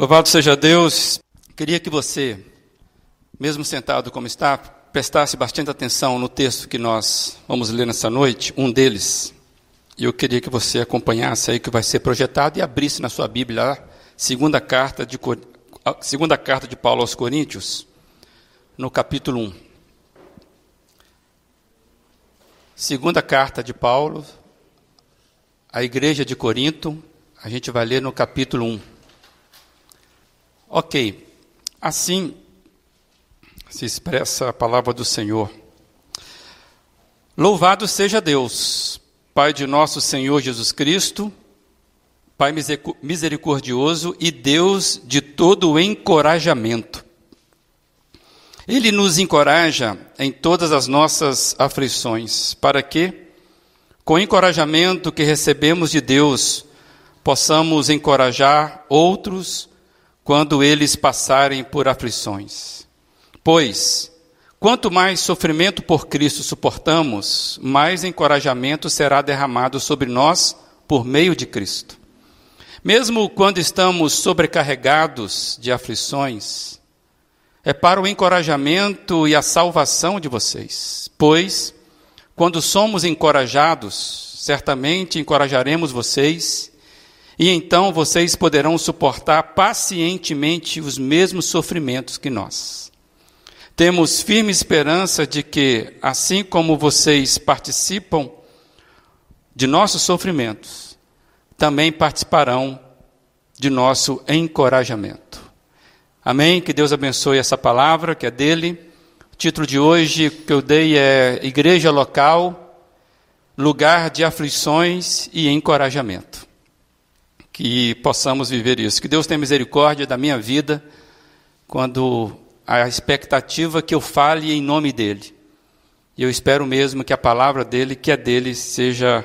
Louvado seja Deus. Queria que você, mesmo sentado como está, prestasse bastante atenção no texto que nós vamos ler nessa noite, um deles. E eu queria que você acompanhasse aí que vai ser projetado e abrisse na sua Bíblia a segunda carta de, a segunda carta de Paulo aos Coríntios, no capítulo 1. Segunda carta de Paulo à igreja de Corinto, a gente vai ler no capítulo 1. Ok, assim se expressa a palavra do Senhor. Louvado seja Deus, Pai de nosso Senhor Jesus Cristo, Pai misericordioso e Deus de todo o encorajamento. Ele nos encoraja em todas as nossas aflições, para que, com o encorajamento que recebemos de Deus, possamos encorajar outros quando eles passarem por aflições. Pois, quanto mais sofrimento por Cristo suportamos, mais encorajamento será derramado sobre nós por meio de Cristo. Mesmo quando estamos sobrecarregados de aflições, é para o encorajamento e a salvação de vocês. Pois, quando somos encorajados, certamente encorajaremos vocês e então vocês poderão suportar pacientemente os mesmos sofrimentos que nós. Temos firme esperança de que, assim como vocês participam de nossos sofrimentos, também participarão de nosso encorajamento. Amém? Que Deus abençoe essa palavra que é dele. O título de hoje que eu dei é Igreja Local, Lugar de Aflições e Encorajamento que possamos viver isso. Que Deus tenha misericórdia da minha vida quando a expectativa que eu fale em nome dele. E eu espero mesmo que a palavra dele, que é dele, seja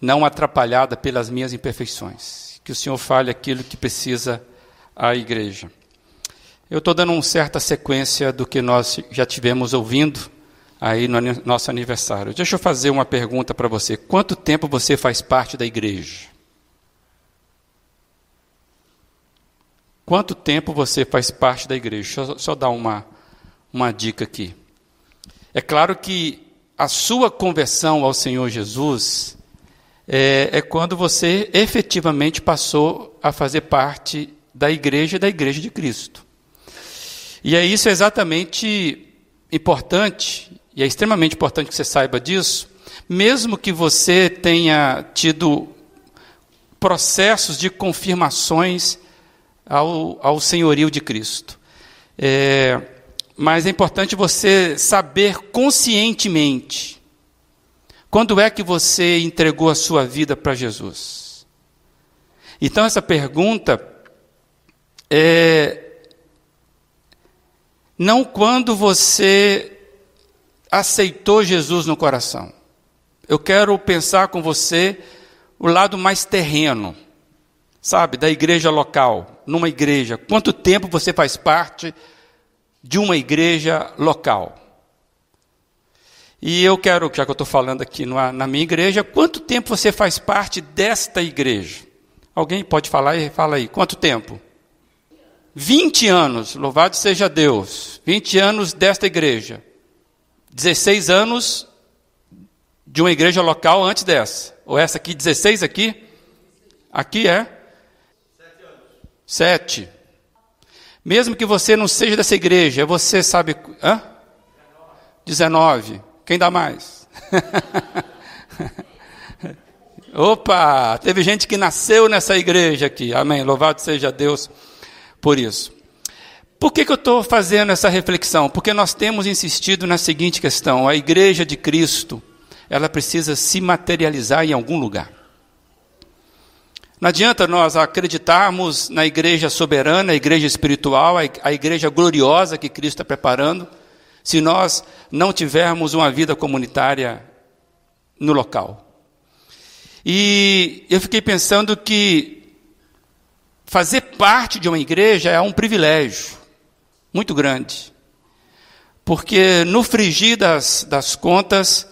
não atrapalhada pelas minhas imperfeições. Que o Senhor fale aquilo que precisa à igreja. Eu estou dando uma certa sequência do que nós já tivemos ouvindo aí no nosso aniversário. Deixa eu fazer uma pergunta para você. Quanto tempo você faz parte da igreja? Quanto tempo você faz parte da igreja? Deixa eu só dar uma, uma dica aqui. É claro que a sua conversão ao Senhor Jesus é, é quando você efetivamente passou a fazer parte da igreja da igreja de Cristo. E é isso exatamente importante, e é extremamente importante que você saiba disso, mesmo que você tenha tido processos de confirmações ao, ao senhorio de Cristo. É, mas é importante você saber conscientemente quando é que você entregou a sua vida para Jesus. Então, essa pergunta é não quando você aceitou Jesus no coração. Eu quero pensar com você o lado mais terreno sabe, da igreja local, numa igreja. Quanto tempo você faz parte de uma igreja local? E eu quero, já que eu estou falando aqui na minha igreja, quanto tempo você faz parte desta igreja? Alguém pode falar aí? Fala aí. Quanto tempo? 20 anos, louvado seja Deus. 20 anos desta igreja. 16 anos de uma igreja local antes dessa. Ou essa aqui, 16 aqui? Aqui é Sete. Mesmo que você não seja dessa igreja, você sabe. Hã? 19. Quem dá mais? Opa! Teve gente que nasceu nessa igreja aqui. Amém. Louvado seja Deus por isso. Por que, que eu estou fazendo essa reflexão? Porque nós temos insistido na seguinte questão: a igreja de Cristo, ela precisa se materializar em algum lugar. Não adianta nós acreditarmos na igreja soberana, a igreja espiritual, a igreja gloriosa que Cristo está preparando, se nós não tivermos uma vida comunitária no local. E eu fiquei pensando que fazer parte de uma igreja é um privilégio muito grande. Porque no frigir das, das contas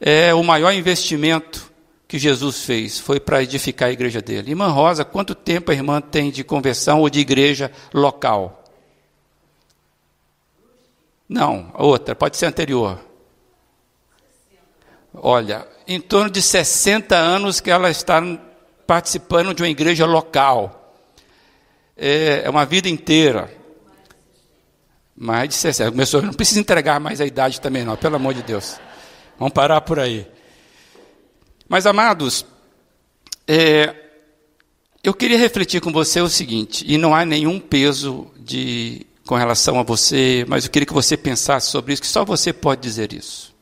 é o maior investimento que Jesus fez foi para edificar a igreja dele. Irmã Rosa, quanto tempo a irmã tem de conversão ou de igreja local? Não, outra, pode ser anterior. Olha, em torno de 60 anos que ela está participando de uma igreja local. É, é uma vida inteira. Mais de 60. Começou, não precisa entregar mais a idade também, não, pelo amor de Deus. Vamos parar por aí. Mas, amados, é, eu queria refletir com você o seguinte, e não há nenhum peso de, com relação a você, mas eu queria que você pensasse sobre isso, que só você pode dizer isso.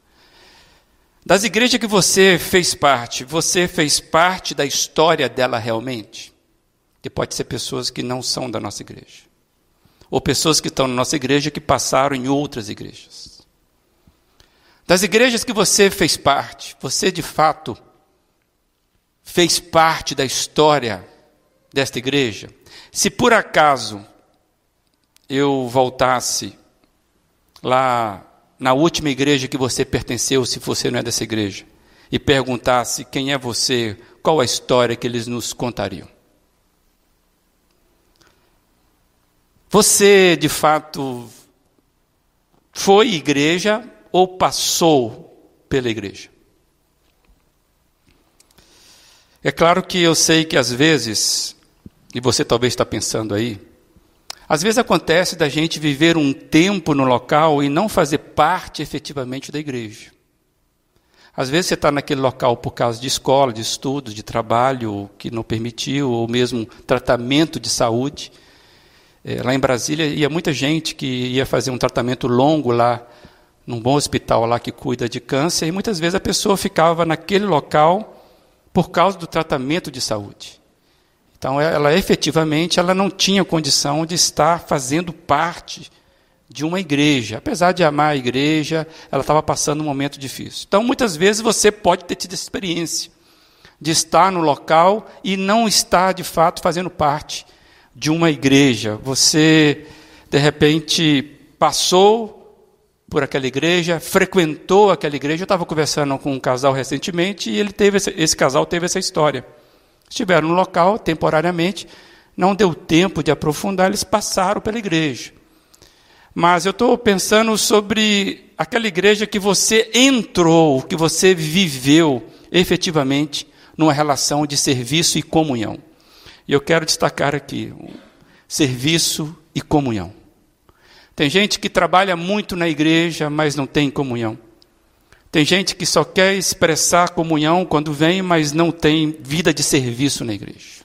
Das igrejas que você fez parte, você fez parte da história dela realmente? Que pode ser pessoas que não são da nossa igreja. Ou pessoas que estão na nossa igreja que passaram em outras igrejas. Das igrejas que você fez parte, você de fato fez parte da história desta igreja, se por acaso eu voltasse lá na última igreja que você pertenceu, se você não é dessa igreja, e perguntasse quem é você, qual a história que eles nos contariam? Você, de fato, foi igreja ou passou pela igreja? É claro que eu sei que às vezes, e você talvez está pensando aí, às vezes acontece da gente viver um tempo no local e não fazer parte efetivamente da igreja. Às vezes você está naquele local por causa de escola, de estudos, de trabalho que não permitiu, ou mesmo tratamento de saúde. É, lá em Brasília ia muita gente que ia fazer um tratamento longo lá, num bom hospital lá que cuida de câncer, e muitas vezes a pessoa ficava naquele local por causa do tratamento de saúde. Então, ela efetivamente ela não tinha condição de estar fazendo parte de uma igreja. Apesar de amar a igreja, ela estava passando um momento difícil. Então, muitas vezes você pode ter tido essa experiência de estar no local e não estar de fato fazendo parte de uma igreja. Você, de repente, passou por aquela igreja, frequentou aquela igreja. Eu estava conversando com um casal recentemente e ele teve esse, esse casal teve essa história. Estiveram no local temporariamente, não deu tempo de aprofundar, eles passaram pela igreja. Mas eu estou pensando sobre aquela igreja que você entrou, que você viveu efetivamente numa relação de serviço e comunhão. E eu quero destacar aqui: serviço e comunhão. Tem gente que trabalha muito na igreja, mas não tem comunhão. Tem gente que só quer expressar comunhão quando vem, mas não tem vida de serviço na igreja.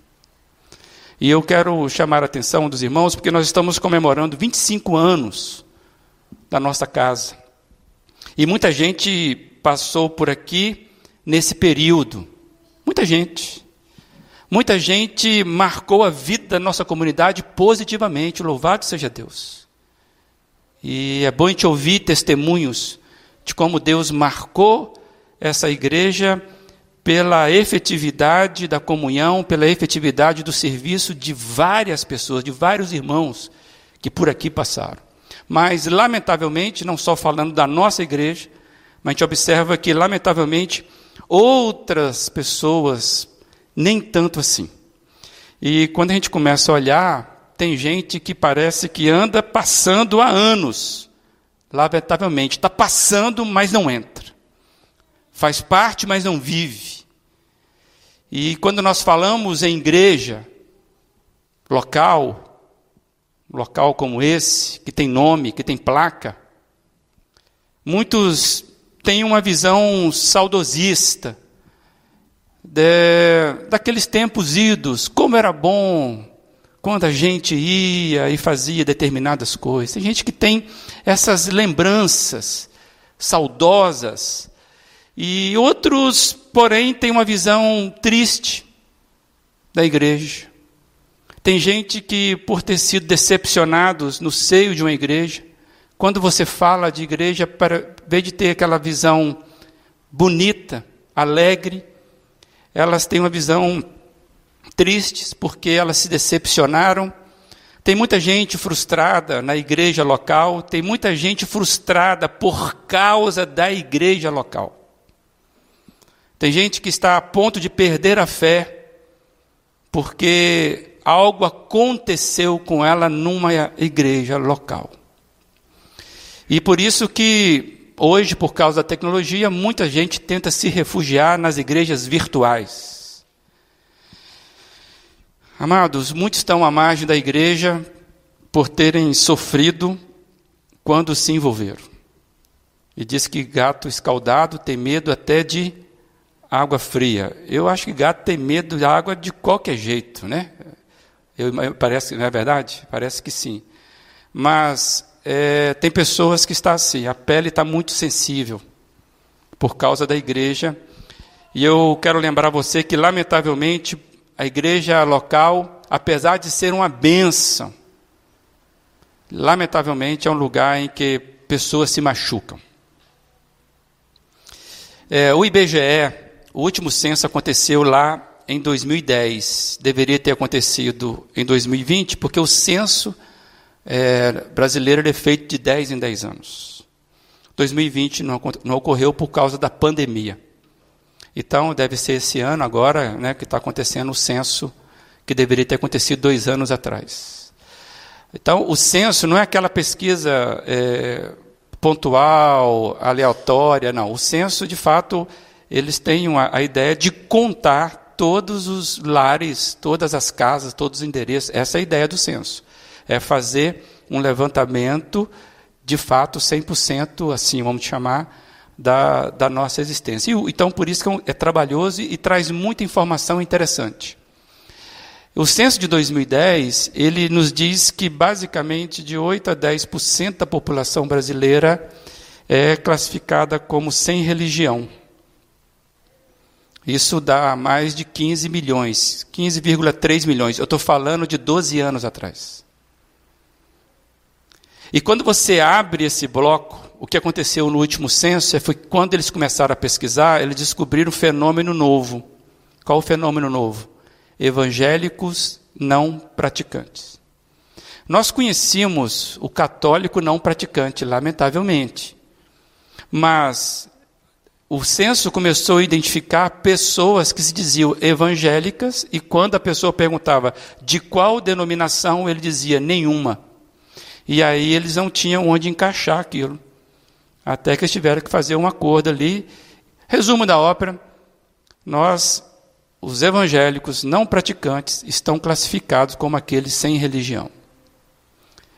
E eu quero chamar a atenção dos irmãos, porque nós estamos comemorando 25 anos da nossa casa. E muita gente passou por aqui nesse período. Muita gente. Muita gente marcou a vida da nossa comunidade positivamente. Louvado seja Deus. E é bom a gente ouvir testemunhos de como Deus marcou essa igreja pela efetividade da comunhão, pela efetividade do serviço de várias pessoas, de vários irmãos que por aqui passaram. Mas, lamentavelmente, não só falando da nossa igreja, mas a gente observa que, lamentavelmente, outras pessoas nem tanto assim. E quando a gente começa a olhar tem gente que parece que anda passando há anos, lamentavelmente. Está passando, mas não entra. Faz parte, mas não vive. E quando nós falamos em igreja, local, local como esse, que tem nome, que tem placa, muitos têm uma visão saudosista de, daqueles tempos idos, como era bom quando a gente ia e fazia determinadas coisas. Tem gente que tem essas lembranças saudosas, e outros, porém, têm uma visão triste da igreja. Tem gente que, por ter sido decepcionados no seio de uma igreja, quando você fala de igreja, para vez de ter aquela visão bonita, alegre, elas têm uma visão tristes porque elas se decepcionaram. Tem muita gente frustrada na igreja local, tem muita gente frustrada por causa da igreja local. Tem gente que está a ponto de perder a fé porque algo aconteceu com ela numa igreja local. E por isso que hoje, por causa da tecnologia, muita gente tenta se refugiar nas igrejas virtuais. Amados, muitos estão à margem da igreja por terem sofrido quando se envolveram. E diz que gato escaldado tem medo até de água fria. Eu acho que gato tem medo de água de qualquer jeito, né? Eu, parece, não é verdade? Parece que sim. Mas é, tem pessoas que estão assim, a pele está muito sensível por causa da igreja. E eu quero lembrar você que, lamentavelmente, a igreja local, apesar de ser uma benção, lamentavelmente é um lugar em que pessoas se machucam. É, o IBGE, o último censo aconteceu lá em 2010. Deveria ter acontecido em 2020, porque o censo é, brasileiro é feito de 10 em 10 anos. 2020 não, não ocorreu por causa da pandemia. Então, deve ser esse ano agora né, que está acontecendo o censo que deveria ter acontecido dois anos atrás. Então, o censo não é aquela pesquisa é, pontual, aleatória, não. O censo, de fato, eles têm uma, a ideia de contar todos os lares, todas as casas, todos os endereços. Essa é a ideia do censo é fazer um levantamento de fato 100%, assim vamos chamar, da, da nossa existência. E, então, por isso que é, é trabalhoso e, traz muita informação interessante. O censo de 2010, ele nos diz que basicamente de 8 a 10% da população brasileira é classificada como sem religião. Isso dá mais de 15 milhões, 15,3 milhões. Eu estou falando de 12 anos atrás. E quando você abre esse bloco, o que aconteceu no último censo foi que quando eles começaram a pesquisar, eles descobriram um fenômeno novo. Qual o fenômeno novo? Evangélicos não praticantes. Nós conhecíamos o católico não praticante, lamentavelmente. Mas o censo começou a identificar pessoas que se diziam evangélicas, e quando a pessoa perguntava de qual denominação, ele dizia nenhuma. E aí eles não tinham onde encaixar aquilo. Até que eles tiveram que fazer um acordo ali. Resumo da ópera: nós, os evangélicos não praticantes, estão classificados como aqueles sem religião.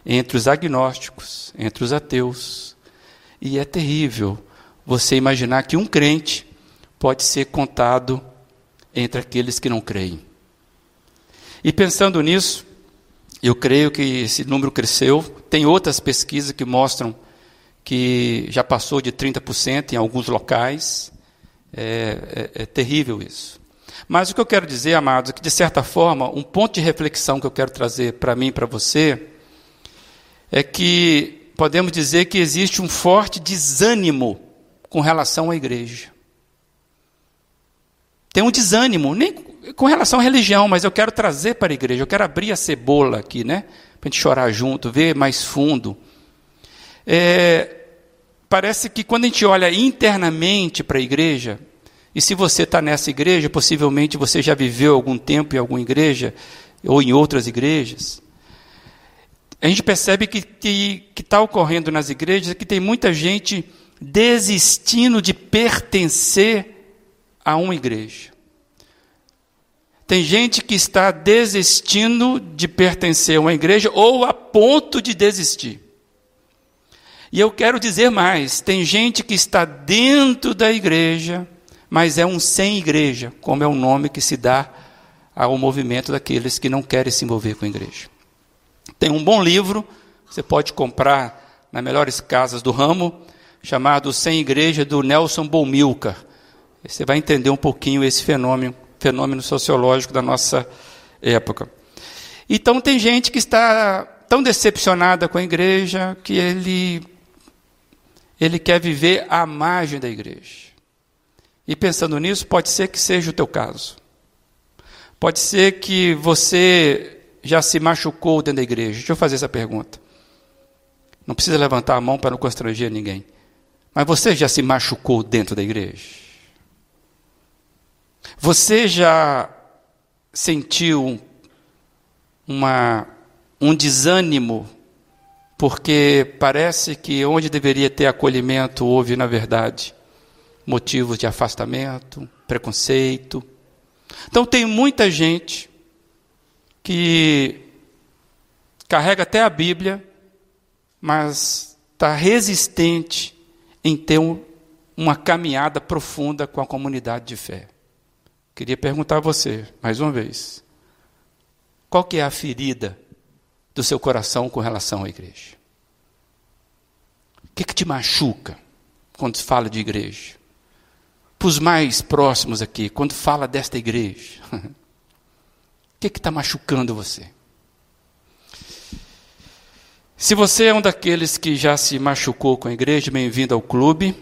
Entre os agnósticos, entre os ateus. E é terrível você imaginar que um crente pode ser contado entre aqueles que não creem. E pensando nisso, eu creio que esse número cresceu. Tem outras pesquisas que mostram que já passou de 30% em alguns locais. É, é, é, terrível isso. Mas o que eu quero dizer, amados, é que, de certa forma, um ponto de reflexão que eu quero trazer para mim e para você é que podemos dizer que existe um forte desânimo com relação à igreja. Tem um desânimo, nem com relação à religião, mas eu quero trazer para a igreja, eu quero abrir a cebola aqui, né? Para a gente chorar junto, ver mais fundo. É, parece que quando a gente olha internamente para a igreja, e se você está nessa igreja, possivelmente você já viveu algum tempo em alguma igreja, ou em outras igrejas, a gente percebe que está ocorrendo nas igrejas que tem muita gente desistindo de pertencer a uma igreja. Tem gente que está desistindo de pertencer a uma igreja ou a ponto de desistir. E eu quero dizer mais: tem gente que está dentro da igreja, mas é um sem igreja, como é o nome que se dá ao movimento daqueles que não querem se envolver com a igreja. Tem um bom livro, você pode comprar nas melhores casas do ramo, chamado Sem Igreja, do Nelson Bomilcar. Você vai entender um pouquinho esse fenômeno fenômeno sociológico da nossa época. Então tem gente que está tão decepcionada com a igreja que ele ele quer viver à margem da igreja. E pensando nisso, pode ser que seja o teu caso. Pode ser que você já se machucou dentro da igreja. Deixa eu fazer essa pergunta. Não precisa levantar a mão para não constranger ninguém. Mas você já se machucou dentro da igreja? Você já sentiu uma, um desânimo, porque parece que onde deveria ter acolhimento houve, na verdade, motivos de afastamento, preconceito. Então, tem muita gente que carrega até a Bíblia, mas está resistente em ter um, uma caminhada profunda com a comunidade de fé. Queria perguntar a você, mais uma vez, qual que é a ferida do seu coração com relação à igreja? O que, que te machuca quando se fala de igreja? Para os mais próximos aqui, quando fala desta igreja, o que está machucando você? Se você é um daqueles que já se machucou com a igreja, bem-vindo ao clube.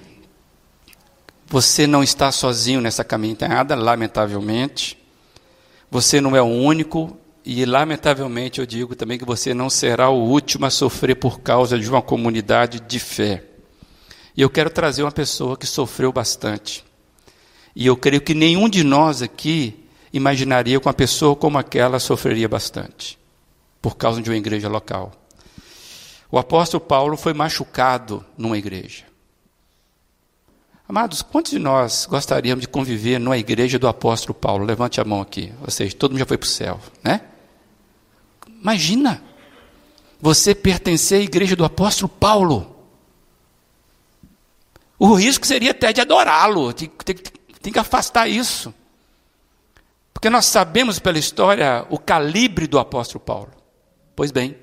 Você não está sozinho nessa caminhada, lamentavelmente. Você não é o único, e lamentavelmente eu digo também que você não será o último a sofrer por causa de uma comunidade de fé. E eu quero trazer uma pessoa que sofreu bastante. E eu creio que nenhum de nós aqui imaginaria que uma pessoa como aquela sofreria bastante, por causa de uma igreja local. O apóstolo Paulo foi machucado numa igreja. Amados, quantos de nós gostaríamos de conviver numa igreja do apóstolo Paulo? Levante a mão aqui. Ou seja, todo mundo já foi para o céu, né? Imagina você pertencer à igreja do apóstolo Paulo. O risco seria até de adorá-lo. Tem, tem, tem que afastar isso. Porque nós sabemos pela história o calibre do apóstolo Paulo. Pois bem,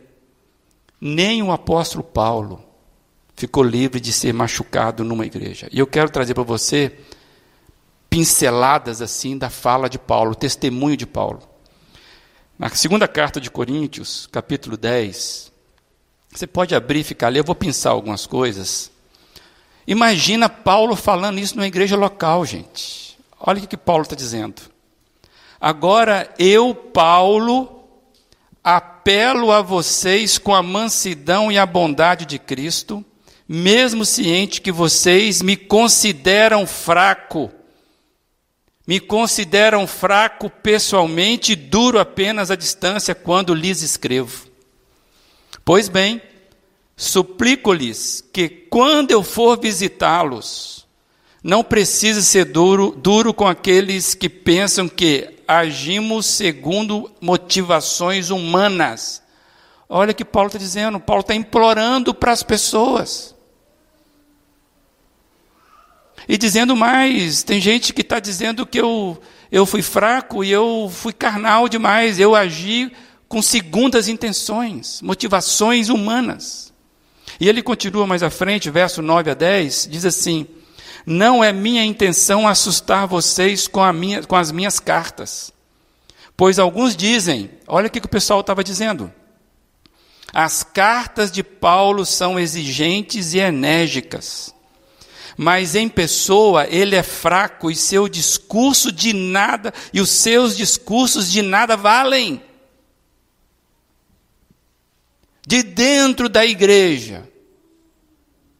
nem o apóstolo Paulo ficou livre de ser machucado numa igreja. E eu quero trazer para você pinceladas assim da fala de Paulo, testemunho de Paulo. Na segunda carta de Coríntios, capítulo 10, você pode abrir e ficar ali, eu vou pensar algumas coisas. Imagina Paulo falando isso numa igreja local, gente. Olha o que Paulo está dizendo. Agora eu, Paulo, apelo a vocês com a mansidão e a bondade de Cristo, mesmo ciente que vocês me consideram fraco, me consideram fraco pessoalmente e duro apenas à distância quando lhes escrevo. Pois bem, suplico-lhes que quando eu for visitá-los, não precise ser duro, duro com aqueles que pensam que agimos segundo motivações humanas. Olha o que Paulo está dizendo, Paulo está implorando para as pessoas. E dizendo mais, tem gente que está dizendo que eu, eu fui fraco e eu fui carnal demais, eu agi com segundas intenções, motivações humanas. E ele continua mais à frente, verso 9 a 10, diz assim: Não é minha intenção assustar vocês com, minha, com as minhas cartas, pois alguns dizem, olha o que, que o pessoal estava dizendo. As cartas de Paulo são exigentes e enérgicas mas em pessoa ele é fraco e seu discurso de nada, e os seus discursos de nada valem. De dentro da igreja,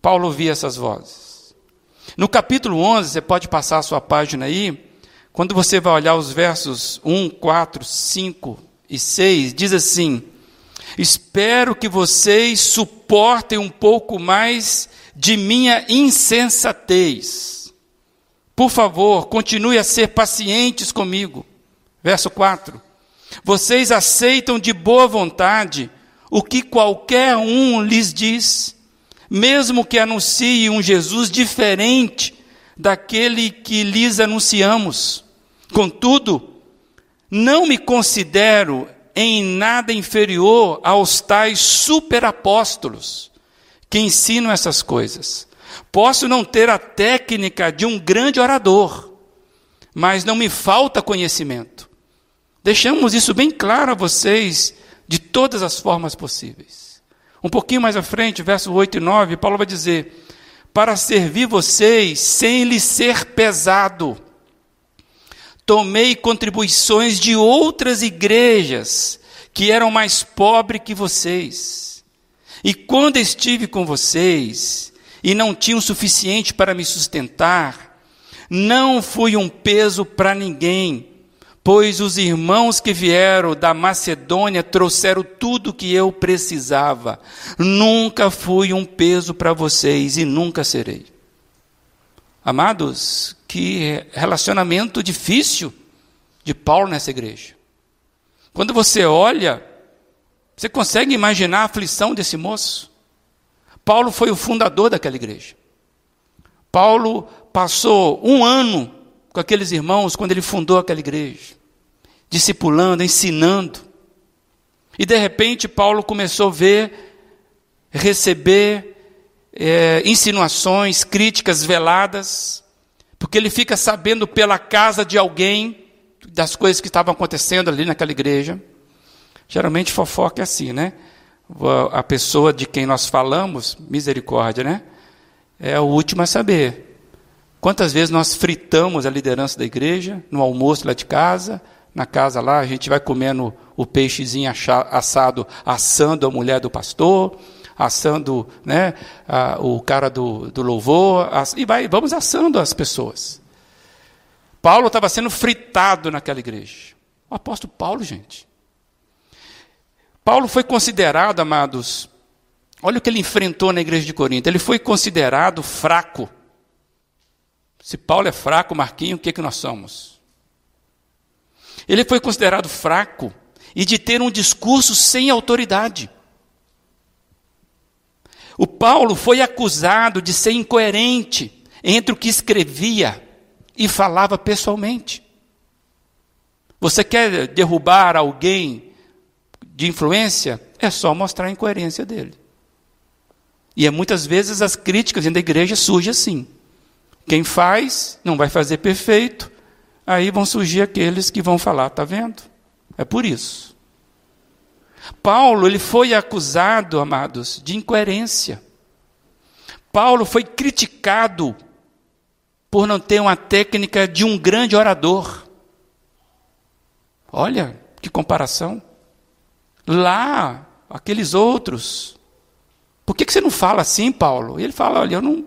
Paulo ouvia essas vozes. No capítulo 11, você pode passar a sua página aí, quando você vai olhar os versos 1, 4, 5 e 6, diz assim: Espero que vocês suportem um pouco mais de minha insensatez. Por favor, continue a ser pacientes comigo. Verso 4. Vocês aceitam de boa vontade o que qualquer um lhes diz, mesmo que anuncie um Jesus diferente daquele que lhes anunciamos. Contudo, não me considero em nada inferior aos tais superapóstolos que ensinam essas coisas. Posso não ter a técnica de um grande orador, mas não me falta conhecimento. Deixamos isso bem claro a vocês de todas as formas possíveis. Um pouquinho mais à frente, verso 8 e 9, Paulo vai dizer: Para servir vocês sem lhe ser pesado, tomei contribuições de outras igrejas que eram mais pobres que vocês e quando estive com vocês e não tinham o suficiente para me sustentar, Não fui um peso para ninguém, pois os irmãos que vieram da Macedônia trouxeram tudo que eu precisava. Nunca fui um peso para vocês e nunca serei. Amados, que relacionamento difícil de Paulo nessa igreja. Quando você olha, você consegue imaginar a aflição desse moço? Paulo foi o fundador daquela igreja. Paulo passou um ano com aqueles irmãos quando ele fundou aquela igreja, discipulando, ensinando. E de repente Paulo começou a ver, receber é, insinuações, críticas veladas, porque ele fica sabendo pela casa de alguém das coisas que estavam acontecendo ali naquela igreja. Geralmente fofoca é assim, né? A pessoa de quem nós falamos, misericórdia, né? É o último a saber. Quantas vezes nós fritamos a liderança da igreja, no almoço lá de casa, na casa lá, a gente vai comendo o peixezinho assado, assando a mulher do pastor, assando né, a, o cara do, do louvor, ass, e vai, vamos assando as pessoas. Paulo estava sendo fritado naquela igreja. O apóstolo Paulo, gente. Paulo foi considerado, amados, olha o que ele enfrentou na igreja de Corinto. Ele foi considerado fraco. Se Paulo é fraco, Marquinho, o que, que nós somos? Ele foi considerado fraco e de ter um discurso sem autoridade. O Paulo foi acusado de ser incoerente entre o que escrevia e falava pessoalmente. Você quer derrubar alguém de influência? É só mostrar a incoerência dele. E é muitas vezes as críticas dentro da igreja surgem assim. Quem faz não vai fazer perfeito, aí vão surgir aqueles que vão falar, tá vendo? É por isso. Paulo, ele foi acusado, amados, de incoerência. Paulo foi criticado por não ter uma técnica de um grande orador. Olha que comparação. Lá, aqueles outros. Por que, que você não fala assim, Paulo? E ele fala: olha, eu não,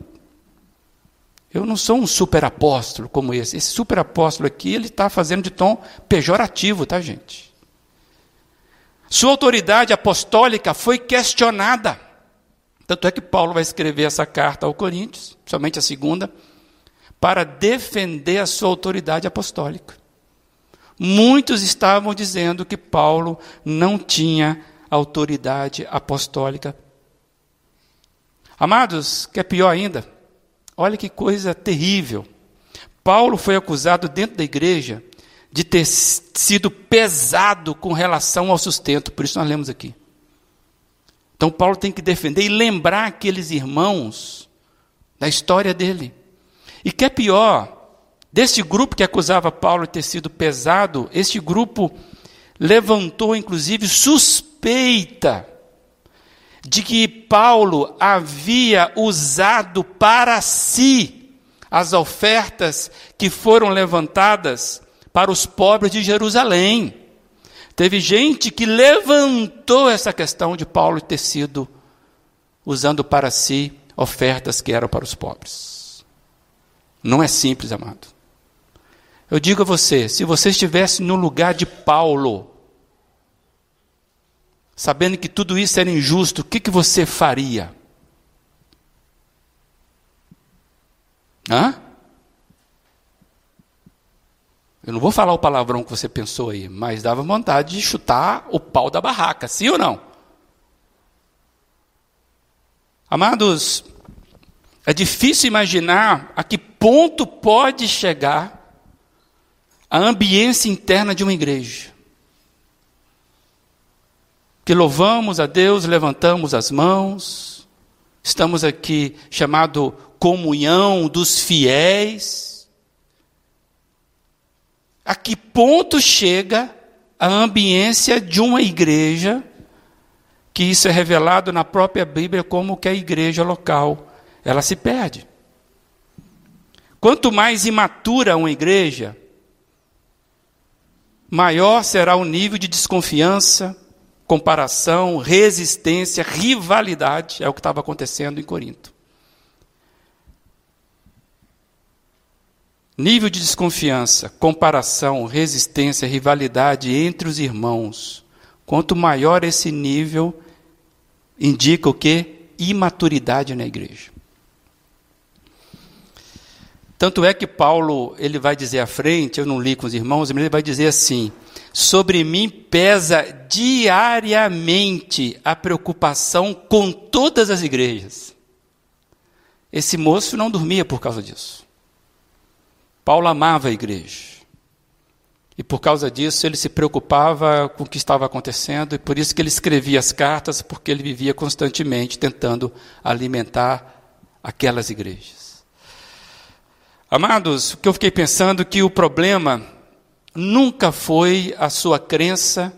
eu não sou um super apóstolo como esse. Esse super apóstolo aqui, ele está fazendo de tom pejorativo, tá, gente? Sua autoridade apostólica foi questionada. Tanto é que Paulo vai escrever essa carta ao Coríntios, somente a segunda, para defender a sua autoridade apostólica. Muitos estavam dizendo que Paulo não tinha autoridade apostólica. Amados, que é pior ainda, olha que coisa terrível. Paulo foi acusado dentro da igreja de ter sido pesado com relação ao sustento. Por isso nós lemos aqui. Então Paulo tem que defender e lembrar aqueles irmãos da história dele. E que é pior, desse grupo que acusava Paulo de ter sido pesado, este grupo levantou inclusive suspeita de que Paulo havia usado para si as ofertas que foram levantadas para os pobres de Jerusalém. Teve gente que levantou essa questão de Paulo ter sido usando para si ofertas que eram para os pobres. Não é simples, amado. Eu digo a você, se você estivesse no lugar de Paulo, sabendo que tudo isso era injusto, o que, que você faria? Hã? Eu não vou falar o palavrão que você pensou aí, mas dava vontade de chutar o pau da barraca, sim ou não? Amados, é difícil imaginar a que ponto pode chegar a ambiência interna de uma igreja. Que louvamos a Deus, levantamos as mãos, estamos aqui chamado comunhão dos fiéis, a que ponto chega a ambiência de uma igreja, que isso é revelado na própria Bíblia como que a igreja local, ela se perde. Quanto mais imatura uma igreja, maior será o nível de desconfiança, comparação, resistência, rivalidade, é o que estava acontecendo em Corinto. Nível de desconfiança, comparação, resistência, rivalidade entre os irmãos. Quanto maior esse nível, indica o que? Imaturidade na igreja. Tanto é que Paulo, ele vai dizer à frente, eu não li com os irmãos, mas ele vai dizer assim: Sobre mim pesa diariamente a preocupação com todas as igrejas. Esse moço não dormia por causa disso. Paulo amava a igreja. E por causa disso ele se preocupava com o que estava acontecendo, e por isso que ele escrevia as cartas, porque ele vivia constantemente tentando alimentar aquelas igrejas. Amados, o que eu fiquei pensando que o problema nunca foi a sua crença,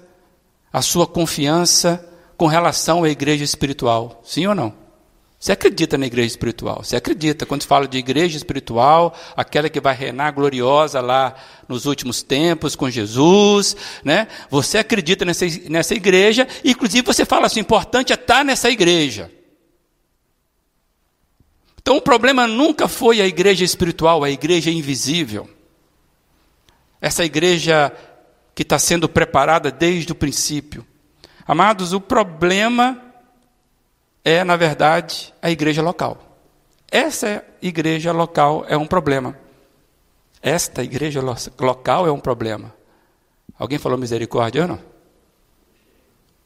a sua confiança com relação à igreja espiritual. Sim ou não? Você acredita na igreja espiritual? Você acredita quando se fala de igreja espiritual, aquela que vai reinar gloriosa lá nos últimos tempos com Jesus, né? Você acredita nessa, nessa igreja, inclusive você fala assim: importante é estar nessa igreja. Então o problema nunca foi a igreja espiritual, a igreja invisível. Essa igreja que está sendo preparada desde o princípio. Amados, o problema é, na verdade, a igreja local. Essa igreja local é um problema. Esta igreja local é um problema. Alguém falou misericórdia não?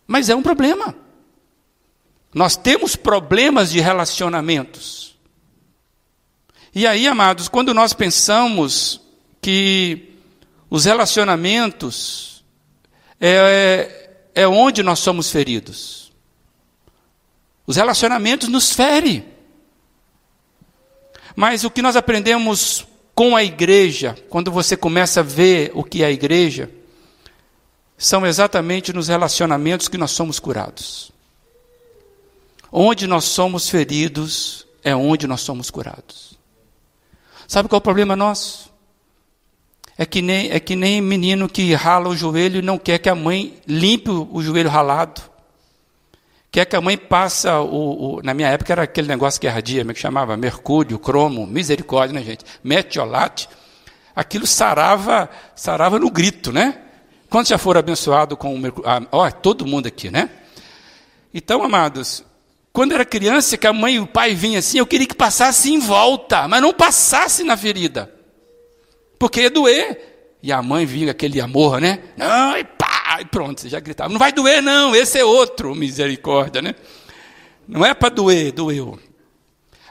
Mas é um problema. Nós temos problemas de relacionamentos. E aí, amados, quando nós pensamos que os relacionamentos é, é, é onde nós somos feridos. Os relacionamentos nos ferem. Mas o que nós aprendemos com a igreja, quando você começa a ver o que é a igreja, são exatamente nos relacionamentos que nós somos curados. Onde nós somos feridos é onde nós somos curados. Sabe qual é o problema nosso? É que nem, é que nem menino que rala o joelho e não quer que a mãe limpe o, o joelho ralado. Quer que a mãe passa o, o, Na minha época era aquele negócio que ardia, como é que chamava? Mercúrio, cromo, misericórdia, né, gente? Metiolate. Aquilo sarava, sarava no grito, né? Quando já for abençoado com o mercúrio. Ah, ó, todo mundo aqui, né? Então, amados, quando era criança, que a mãe e o pai vinham assim, eu queria que passasse em volta, mas não passasse na ferida. Porque ia doer. E a mãe vinha aquele amor, né? Não, e pá, e pronto, você já gritava. Não vai doer, não, esse é outro, misericórdia, né? Não é para doer, doeu.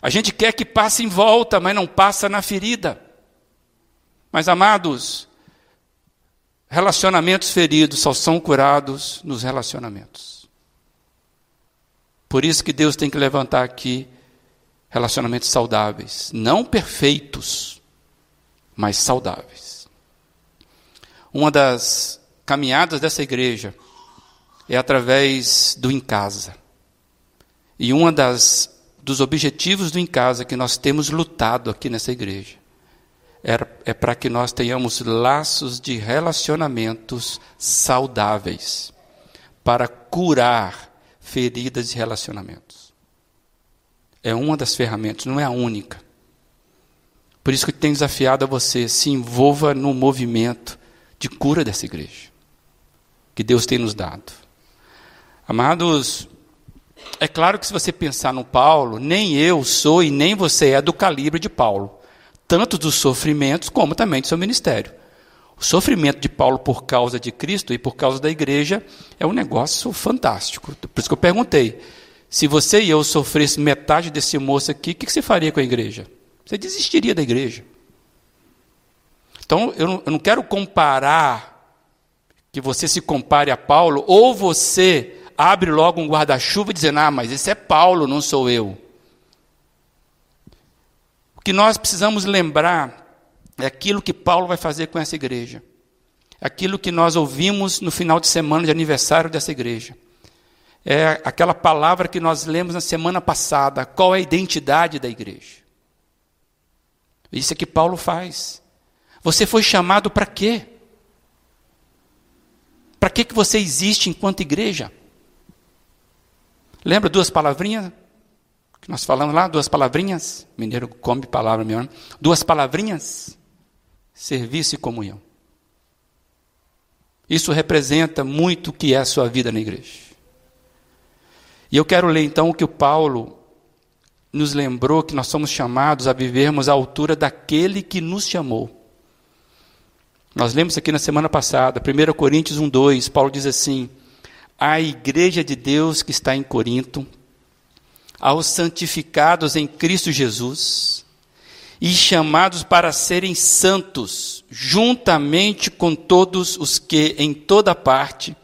A gente quer que passe em volta, mas não passa na ferida. Mas, amados, relacionamentos feridos só são curados nos relacionamentos. Por isso que Deus tem que levantar aqui relacionamentos saudáveis, não perfeitos, mas saudáveis. Uma das caminhadas dessa igreja é através do em casa. E uma das dos objetivos do em casa que nós temos lutado aqui nessa igreja é, é para que nós tenhamos laços de relacionamentos saudáveis para curar feridas de relacionamentos. É uma das ferramentas, não é a única. Por isso que tenho desafiado a você, se envolva no movimento de cura dessa igreja, que Deus tem nos dado. Amados, é claro que se você pensar no Paulo, nem eu sou e nem você é do calibre de Paulo, tanto dos sofrimentos como também do seu ministério. O sofrimento de Paulo por causa de Cristo e por causa da igreja é um negócio fantástico. Por isso que eu perguntei: se você e eu sofresse metade desse moço aqui, o que você faria com a igreja? Você desistiria da igreja. Então, eu não, eu não quero comparar, que você se compare a Paulo, ou você abre logo um guarda-chuva e diz, ah, mas esse é Paulo, não sou eu. O que nós precisamos lembrar é aquilo que Paulo vai fazer com essa igreja. Aquilo que nós ouvimos no final de semana de aniversário dessa igreja. É aquela palavra que nós lemos na semana passada. Qual é a identidade da igreja? Isso é que Paulo faz. Você foi chamado para quê? Para que, que você existe enquanto igreja? Lembra duas palavrinhas que nós falamos lá? Duas palavrinhas? Mineiro come palavra, meu. Duas palavrinhas. Serviço e comunhão. Isso representa muito o que é a sua vida na igreja. E eu quero ler então o que o Paulo nos lembrou que nós somos chamados a vivermos à altura daquele que nos chamou. Nós lemos aqui na semana passada, 1 Coríntios 1,2, Paulo diz assim: A igreja de Deus que está em Corinto, aos santificados em Cristo Jesus, e chamados para serem santos, juntamente com todos os que em toda parte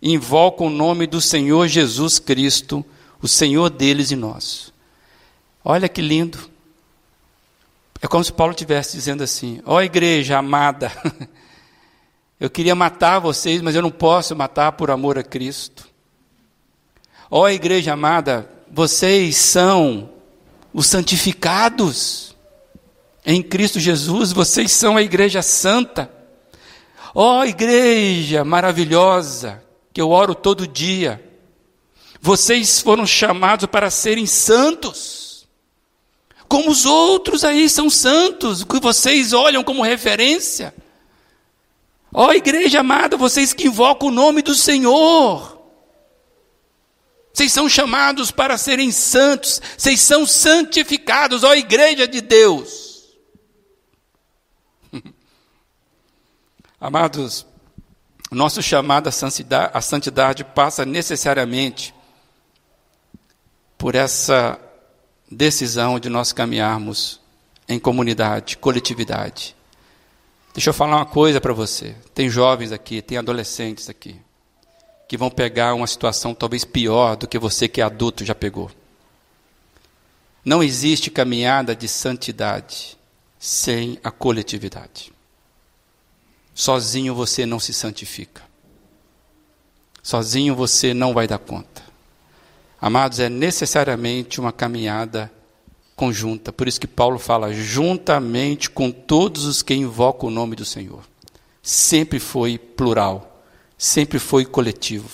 invocam o nome do Senhor Jesus Cristo, o Senhor deles e nós. Olha que lindo. É como se Paulo estivesse dizendo assim: Ó oh, igreja amada, eu queria matar vocês, mas eu não posso matar por amor a Cristo. Ó oh, igreja amada, vocês são os santificados em Cristo Jesus, vocês são a igreja santa. Ó oh, igreja maravilhosa, que eu oro todo dia, vocês foram chamados para serem santos como os outros aí são santos, que vocês olham como referência. Ó oh, igreja amada, vocês que invocam o nome do Senhor. Vocês são chamados para serem santos, vocês são santificados, ó oh, igreja de Deus. Amados, nosso chamado à santidade passa necessariamente por essa decisão de nós caminharmos em comunidade, coletividade. Deixa eu falar uma coisa para você. Tem jovens aqui, tem adolescentes aqui, que vão pegar uma situação talvez pior do que você que é adulto já pegou. Não existe caminhada de santidade sem a coletividade. Sozinho você não se santifica. Sozinho você não vai dar conta. Amados, é necessariamente uma caminhada conjunta. Por isso que Paulo fala juntamente com todos os que invocam o nome do Senhor. Sempre foi plural, sempre foi coletivo.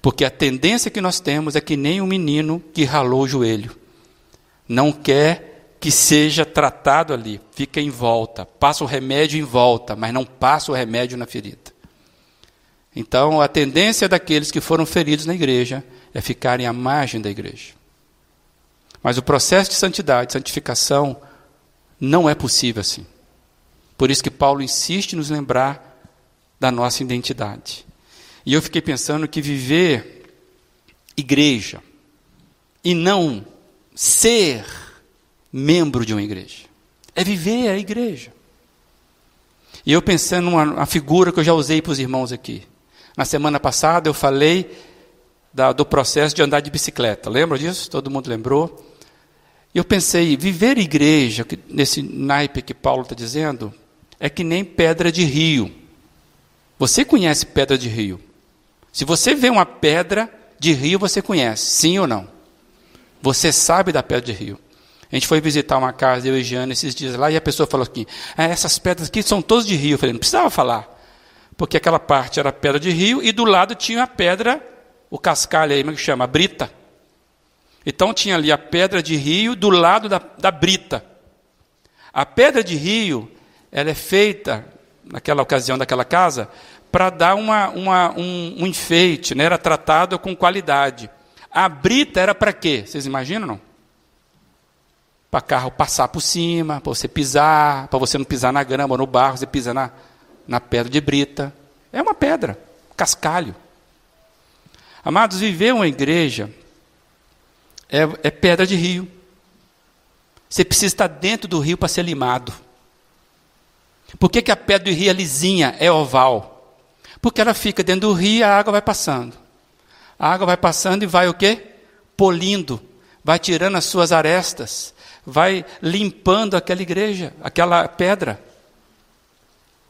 Porque a tendência que nós temos é que nem um menino que ralou o joelho. Não quer que seja tratado ali, fica em volta, passa o remédio em volta, mas não passa o remédio na ferida. Então, a tendência daqueles que foram feridos na igreja é ficarem à margem da igreja. Mas o processo de santidade, santificação, não é possível assim. Por isso que Paulo insiste em nos lembrar da nossa identidade. E eu fiquei pensando que viver igreja e não ser membro de uma igreja é viver a igreja. E eu pensando numa figura que eu já usei para os irmãos aqui. Na semana passada eu falei da, do processo de andar de bicicleta. Lembra disso? Todo mundo lembrou? E eu pensei, viver igreja, nesse naipe que Paulo está dizendo, é que nem pedra de rio. Você conhece pedra de rio? Se você vê uma pedra de rio, você conhece, sim ou não? Você sabe da pedra de rio. A gente foi visitar uma casa, eu e Giana, esses dias lá, e a pessoa falou assim: ah, essas pedras aqui são todas de rio. Eu falei, não precisava falar. Porque aquela parte era pedra de rio e do lado tinha a pedra o cascalho aí, como é que chama? A brita. Então tinha ali a pedra de rio do lado da, da brita. A pedra de rio, ela é feita, naquela ocasião daquela casa, para dar uma, uma, um, um, enfeite, né? era tratado com qualidade. A brita era para quê? Vocês imaginam? Não? Para carro passar por cima, para você pisar, para você não pisar na grama no barro, você pisa na, na pedra de brita. É uma pedra, cascalho. Amados, viver uma igreja é, é pedra de rio. Você precisa estar dentro do rio para ser limado. Por que, que a pedra do rio é lisinha, é oval? Porque ela fica dentro do rio e a água vai passando. A água vai passando e vai o quê? Polindo, vai tirando as suas arestas, vai limpando aquela igreja, aquela pedra.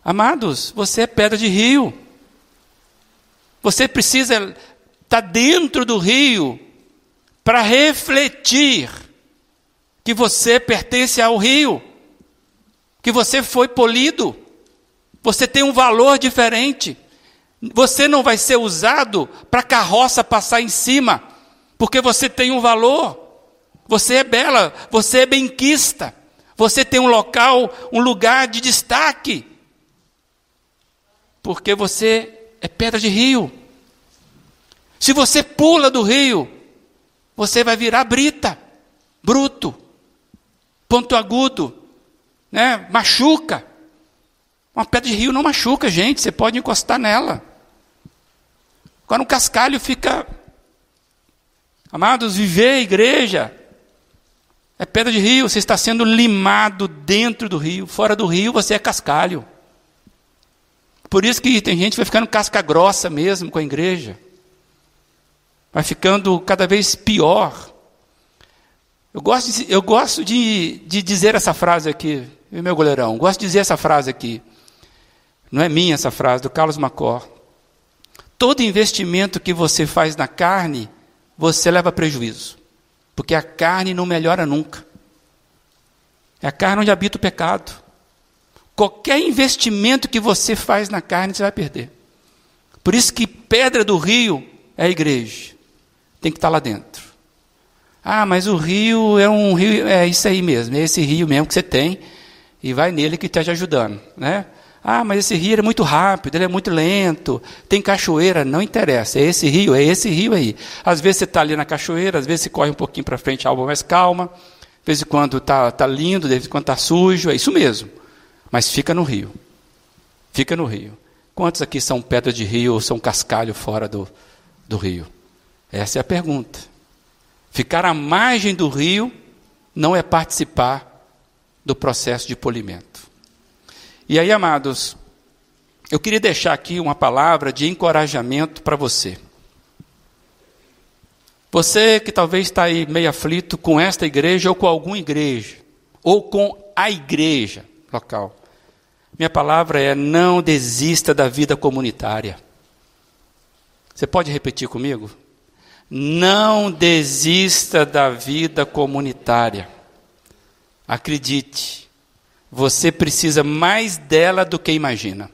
Amados, você é pedra de rio. Você precisa está dentro do rio para refletir que você pertence ao rio, que você foi polido, você tem um valor diferente. Você não vai ser usado para carroça passar em cima, porque você tem um valor. Você é bela, você é benquista, Você tem um local, um lugar de destaque. Porque você é pedra de rio. Se você pula do rio, você vai virar brita, bruto, ponto agudo, né? machuca. Uma pedra de rio não machuca, gente, você pode encostar nela. Agora um cascalho fica. Amados, viver a igreja é pedra de rio, você está sendo limado dentro do rio, fora do rio você é cascalho. Por isso que tem gente que vai ficando casca grossa mesmo com a igreja vai ficando cada vez pior. Eu gosto de, eu gosto de, de dizer essa frase aqui, meu goleirão, gosto de dizer essa frase aqui. Não é minha essa frase, do Carlos Macor. Todo investimento que você faz na carne, você leva prejuízo. Porque a carne não melhora nunca. É a carne onde habita o pecado. Qualquer investimento que você faz na carne, você vai perder. Por isso que pedra do rio é a igreja tem que estar lá dentro. Ah, mas o rio é um rio, é isso aí mesmo, é esse rio mesmo que você tem, e vai nele que está te ajudando. Né? Ah, mas esse rio é muito rápido, ele é muito lento, tem cachoeira, não interessa, é esse rio, é esse rio aí. Às vezes você está ali na cachoeira, às vezes você corre um pouquinho para frente, algo mais calma, de vez em quando está tá lindo, de vez em quando está sujo, é isso mesmo. Mas fica no rio. Fica no rio. Quantos aqui são pedra de rio ou são cascalho fora do, do rio? Essa é a pergunta. Ficar à margem do rio não é participar do processo de polimento. E aí, amados, eu queria deixar aqui uma palavra de encorajamento para você. Você que talvez está aí meio aflito com esta igreja ou com alguma igreja, ou com a igreja local. Minha palavra é: não desista da vida comunitária. Você pode repetir comigo? Não desista da vida comunitária. Acredite, você precisa mais dela do que imagina.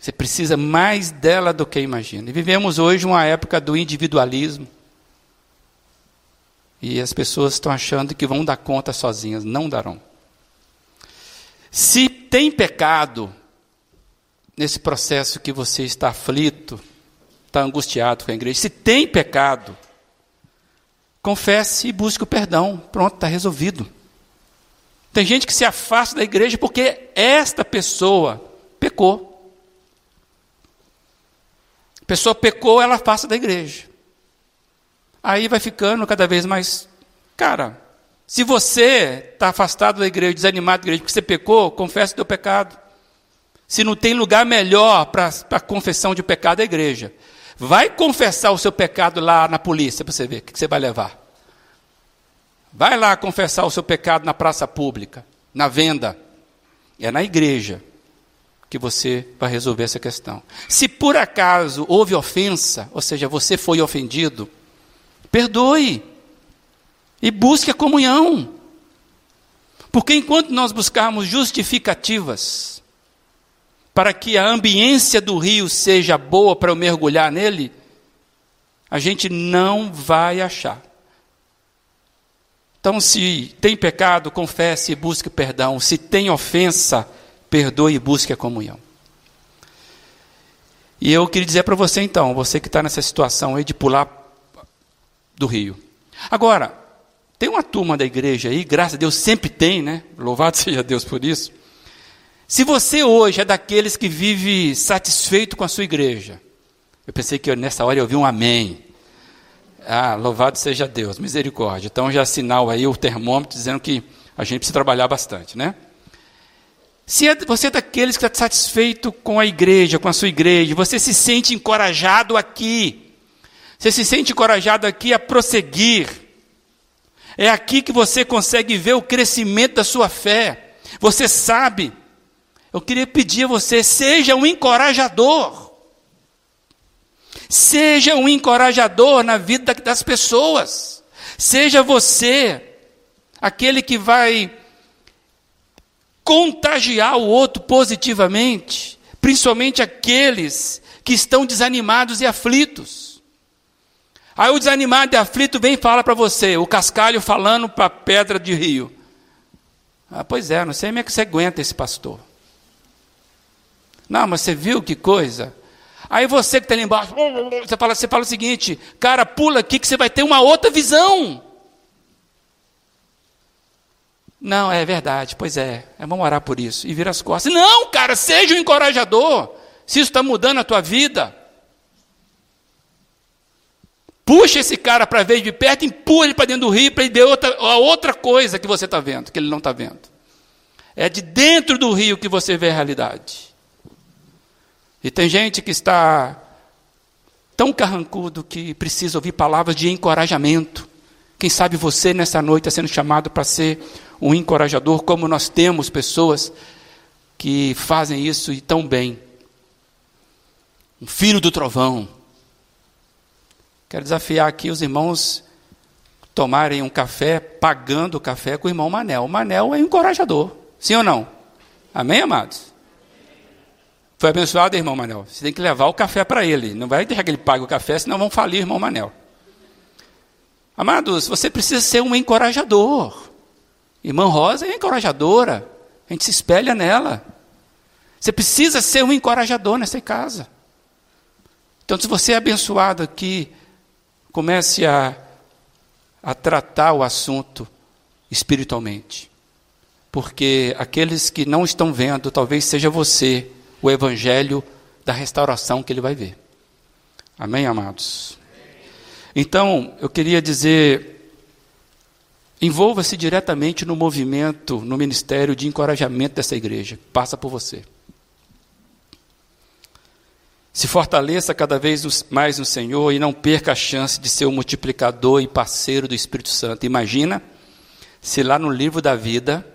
Você precisa mais dela do que imagina. E vivemos hoje uma época do individualismo. E as pessoas estão achando que vão dar conta sozinhas. Não darão. Se tem pecado nesse processo que você está aflito, está angustiado com a igreja, se tem pecado, confesse e busque o perdão. Pronto, está resolvido. Tem gente que se afasta da igreja porque esta pessoa pecou. A pessoa pecou, ela afasta da igreja. Aí vai ficando cada vez mais. Cara, se você está afastado da igreja, desanimado da igreja porque você pecou, confesse o teu pecado. Se não tem lugar melhor para a confissão de pecado, é a igreja. Vai confessar o seu pecado lá na polícia para você ver o que você vai levar. Vai lá confessar o seu pecado na praça pública, na venda. É na igreja que você vai resolver essa questão. Se por acaso houve ofensa, ou seja, você foi ofendido, perdoe e busque a comunhão. Porque enquanto nós buscarmos justificativas, para que a ambiência do rio seja boa para eu mergulhar nele, a gente não vai achar. Então, se tem pecado, confesse e busque perdão. Se tem ofensa, perdoe e busque a comunhão. E eu queria dizer para você então, você que está nessa situação aí de pular do rio. Agora, tem uma turma da igreja aí, graças a Deus sempre tem, né? Louvado seja Deus por isso se você hoje é daqueles que vive satisfeito com a sua igreja, eu pensei que nessa hora eu ouvi um amém. Ah, louvado seja Deus, misericórdia. Então já sinal aí o termômetro dizendo que a gente precisa trabalhar bastante, né? Se é, você é daqueles que está satisfeito com a igreja, com a sua igreja, você se sente encorajado aqui, você se sente encorajado aqui a prosseguir, é aqui que você consegue ver o crescimento da sua fé, você sabe eu queria pedir a você, seja um encorajador. Seja um encorajador na vida das pessoas. Seja você aquele que vai contagiar o outro positivamente, principalmente aqueles que estão desanimados e aflitos. Aí o desanimado e aflito vem e fala para você, o cascalho falando para a pedra de rio. Ah, pois é, não sei como é que você aguenta esse pastor. Não, mas você viu que coisa? Aí você que está ali embaixo, você fala, você fala o seguinte, cara, pula aqui que você vai ter uma outra visão. Não, é verdade, pois é, é vamos orar por isso. E vira as costas. Não, cara, seja um encorajador. Se isso está mudando a tua vida. Puxa esse cara para ver de perto, empurra ele para dentro do rio para ele ver outra, a outra coisa que você está vendo, que ele não está vendo. É de dentro do rio que você vê a realidade. E tem gente que está tão carrancudo que precisa ouvir palavras de encorajamento. Quem sabe você nessa noite está sendo chamado para ser um encorajador, como nós temos pessoas que fazem isso e tão bem. Um filho do trovão. Quero desafiar aqui os irmãos tomarem um café, pagando o café com o irmão Manel. O Manel é encorajador, sim ou não? Amém, amados? Foi abençoado, irmão Manel. Você tem que levar o café para ele. Não vai deixar que ele pague o café, senão vão falir, irmão Manel. Amados, você precisa ser um encorajador. Irmã Rosa é encorajadora. A gente se espelha nela. Você precisa ser um encorajador nessa casa. Então, se você é abençoado aqui, comece a, a tratar o assunto espiritualmente. Porque aqueles que não estão vendo, talvez seja você o evangelho da restauração que ele vai ver. Amém, amados? Então, eu queria dizer, envolva-se diretamente no movimento, no ministério de encorajamento dessa igreja, passa por você. Se fortaleça cada vez mais no Senhor e não perca a chance de ser o multiplicador e parceiro do Espírito Santo. Imagina se lá no livro da vida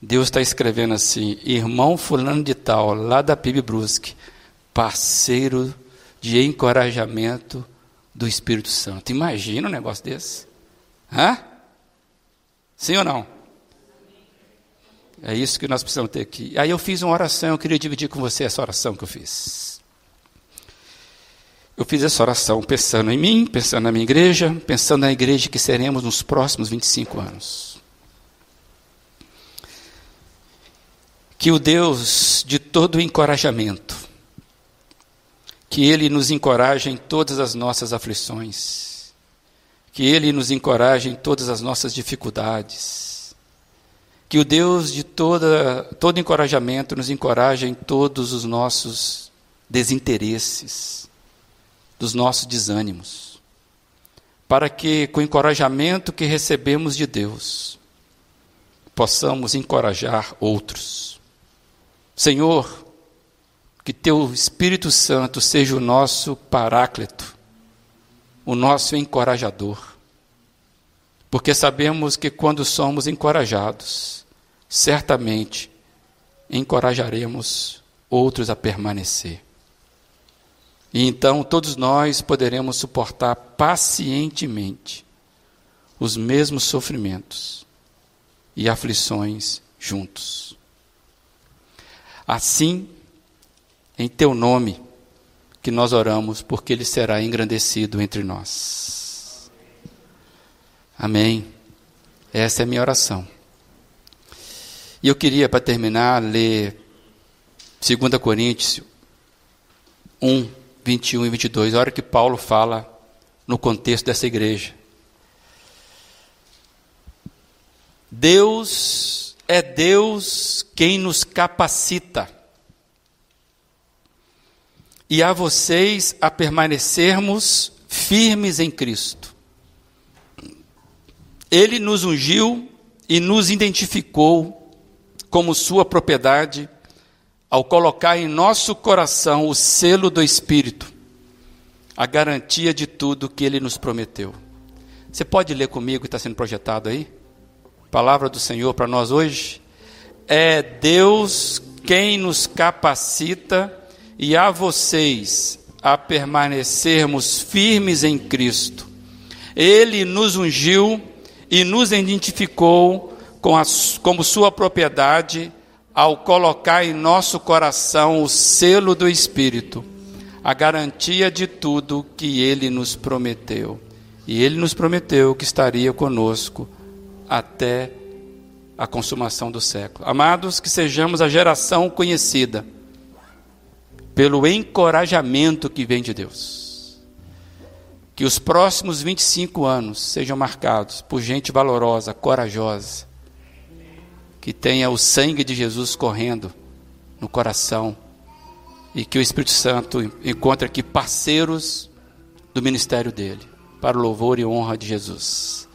Deus está escrevendo assim: irmão fulano de tal, lá da PIB Brusque, parceiro de encorajamento do Espírito Santo. Imagina um negócio desse. Hã? Sim ou não? É isso que nós precisamos ter aqui. Aí eu fiz uma oração, eu queria dividir com você essa oração que eu fiz. Eu fiz essa oração pensando em mim, pensando na minha igreja, pensando na igreja que seremos nos próximos 25 anos. Que o Deus de todo encorajamento, que Ele nos encoraje em todas as nossas aflições, que Ele nos encoraje em todas as nossas dificuldades, que o Deus de toda, todo encorajamento nos encoraje em todos os nossos desinteresses, dos nossos desânimos, para que com o encorajamento que recebemos de Deus, possamos encorajar outros Senhor, que teu Espírito Santo seja o nosso paráclito, o nosso encorajador. Porque sabemos que quando somos encorajados, certamente encorajaremos outros a permanecer. E então todos nós poderemos suportar pacientemente os mesmos sofrimentos e aflições juntos. Assim, em teu nome, que nós oramos, porque ele será engrandecido entre nós. Amém. Essa é a minha oração. E eu queria, para terminar, ler 2 Coríntios 1, 21 e 22, a hora que Paulo fala no contexto dessa igreja. Deus é Deus quem nos capacita. E a vocês a permanecermos firmes em Cristo. Ele nos ungiu e nos identificou como sua propriedade ao colocar em nosso coração o selo do Espírito, a garantia de tudo que ele nos prometeu. Você pode ler comigo que está sendo projetado aí? Palavra do Senhor para nós hoje. É Deus quem nos capacita e a vocês a permanecermos firmes em Cristo. Ele nos ungiu e nos identificou com a, como sua propriedade ao colocar em nosso coração o selo do Espírito, a garantia de tudo que ele nos prometeu. E ele nos prometeu que estaria conosco até a consumação do século. Amados, que sejamos a geração conhecida pelo encorajamento que vem de Deus. Que os próximos 25 anos sejam marcados por gente valorosa, corajosa, que tenha o sangue de Jesus correndo no coração e que o Espírito Santo encontre aqui parceiros do ministério dele, para o louvor e honra de Jesus.